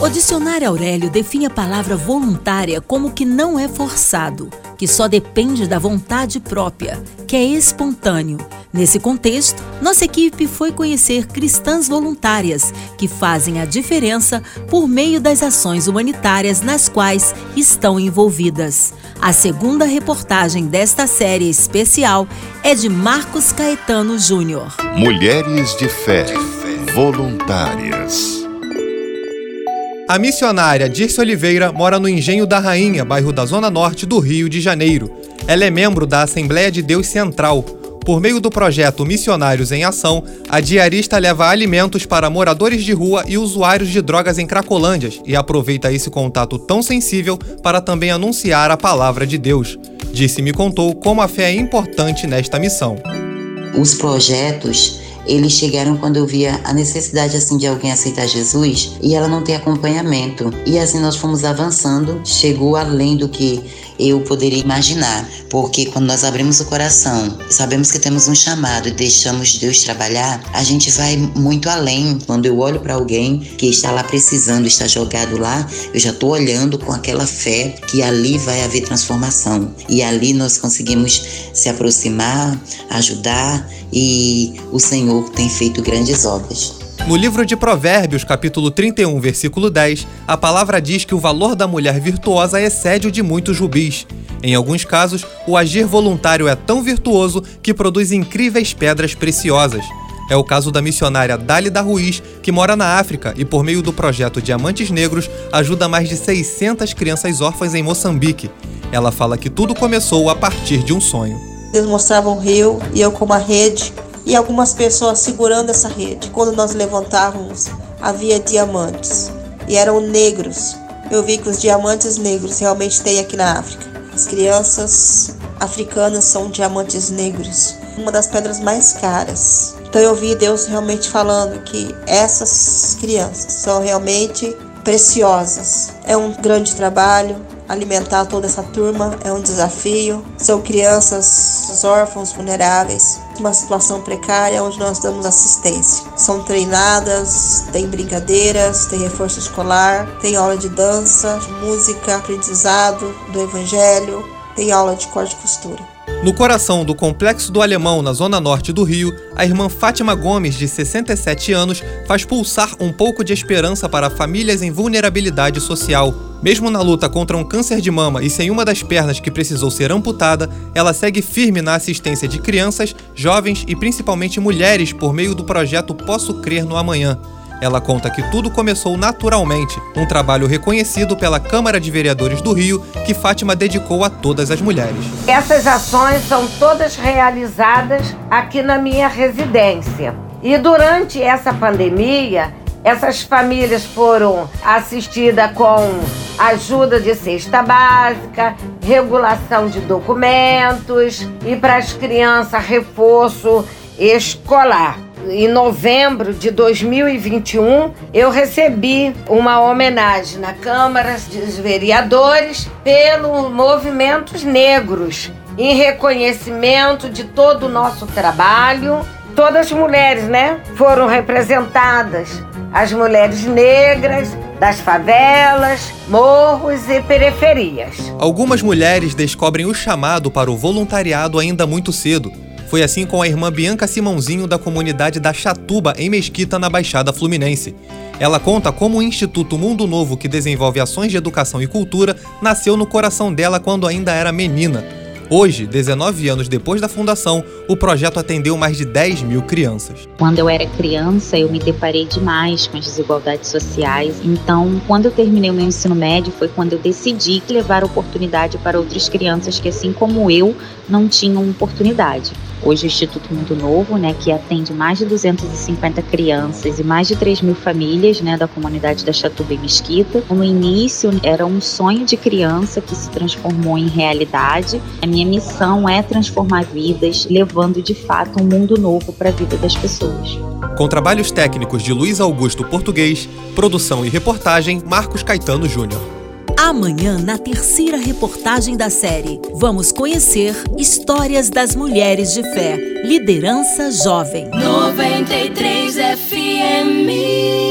O dicionário Aurélio define a palavra voluntária como que não é forçado, que só depende da vontade própria, que é espontâneo. Nesse contexto, nossa equipe foi conhecer cristãs voluntárias que fazem a diferença por meio das ações humanitárias nas quais estão envolvidas. A segunda reportagem desta série especial é de Marcos Caetano Júnior. Mulheres de Fé, voluntárias. A missionária Dirce Oliveira mora no Engenho da Rainha, bairro da Zona Norte do Rio de Janeiro. Ela é membro da Assembleia de Deus Central. Por meio do projeto Missionários em Ação, a diarista leva alimentos para moradores de rua e usuários de drogas em Cracolândias e aproveita esse contato tão sensível para também anunciar a palavra de Deus. Disse me contou como a fé é importante nesta missão. Os projetos eles chegaram quando eu via a necessidade assim de alguém aceitar Jesus e ela não ter acompanhamento. E assim nós fomos avançando, chegou além do que eu poderia imaginar, porque quando nós abrimos o coração, sabemos que temos um chamado e deixamos Deus trabalhar, a gente vai muito além. Quando eu olho para alguém que está lá precisando, está jogado lá, eu já estou olhando com aquela fé que ali vai haver transformação e ali nós conseguimos se aproximar, ajudar e o Senhor tem feito grandes obras. No livro de Provérbios, capítulo 31, versículo 10, a palavra diz que o valor da mulher virtuosa excede o de muitos rubis. Em alguns casos, o agir voluntário é tão virtuoso que produz incríveis pedras preciosas. É o caso da missionária Dálida Ruiz, que mora na África e, por meio do projeto Diamantes Negros, ajuda mais de 600 crianças órfãs em Moçambique. Ela fala que tudo começou a partir de um sonho. Eles mostravam o rio e eu com uma rede e algumas pessoas segurando essa rede. Quando nós levantávamos, havia diamantes e eram negros. Eu vi que os diamantes negros realmente tem aqui na África. As crianças africanas são diamantes negros, uma das pedras mais caras. Então eu vi Deus realmente falando que essas crianças são realmente preciosas. É um grande trabalho, alimentar toda essa turma é um desafio. São crianças órfãos, vulneráveis, uma situação precária onde nós damos assistência. São treinadas, tem brincadeiras, tem reforço escolar, tem aula de dança, de música, aprendizado do evangelho, tem aula de corte e costura. No coração do Complexo do Alemão, na zona norte do Rio, a irmã Fátima Gomes, de 67 anos, faz pulsar um pouco de esperança para famílias em vulnerabilidade social. Mesmo na luta contra um câncer de mama e sem uma das pernas que precisou ser amputada, ela segue firme na assistência de crianças, jovens e principalmente mulheres por meio do projeto Posso Crer no Amanhã. Ela conta que tudo começou naturalmente, um trabalho reconhecido pela Câmara de Vereadores do Rio, que Fátima dedicou a todas as mulheres. Essas ações são todas realizadas aqui na minha residência. E durante essa pandemia, essas famílias foram assistidas com ajuda de cesta básica, regulação de documentos e para as crianças reforço escolar em novembro de 2021, eu recebi uma homenagem na Câmara dos Vereadores pelo Movimentos Negros, em reconhecimento de todo o nosso trabalho. Todas as mulheres, né, foram representadas. As mulheres negras, das favelas, morros e periferias. Algumas mulheres descobrem o chamado para o voluntariado ainda muito cedo foi assim com a irmã Bianca Simãozinho da comunidade da Chatuba, em Mesquita, na Baixada Fluminense. Ela conta como o Instituto Mundo Novo, que desenvolve ações de educação e cultura, nasceu no coração dela quando ainda era menina. Hoje, 19 anos depois da fundação, o projeto atendeu mais de 10 mil crianças. Quando eu era criança, eu me deparei demais com as desigualdades sociais. Então, quando eu terminei o meu ensino médio, foi quando eu decidi levar oportunidade para outras crianças que, assim como eu, não tinham oportunidade. Hoje o Instituto Mundo Novo, né, que atende mais de 250 crianças e mais de 3 mil famílias né, da comunidade da Chatuba e Mesquita. No início era um sonho de criança que se transformou em realidade. A minha missão é transformar vidas, levando de fato um mundo novo para a vida das pessoas. Com trabalhos técnicos de Luiz Augusto Português, produção e reportagem Marcos Caetano Júnior. Amanhã, na terceira reportagem da série, vamos conhecer histórias das mulheres de fé, liderança jovem. 93 FM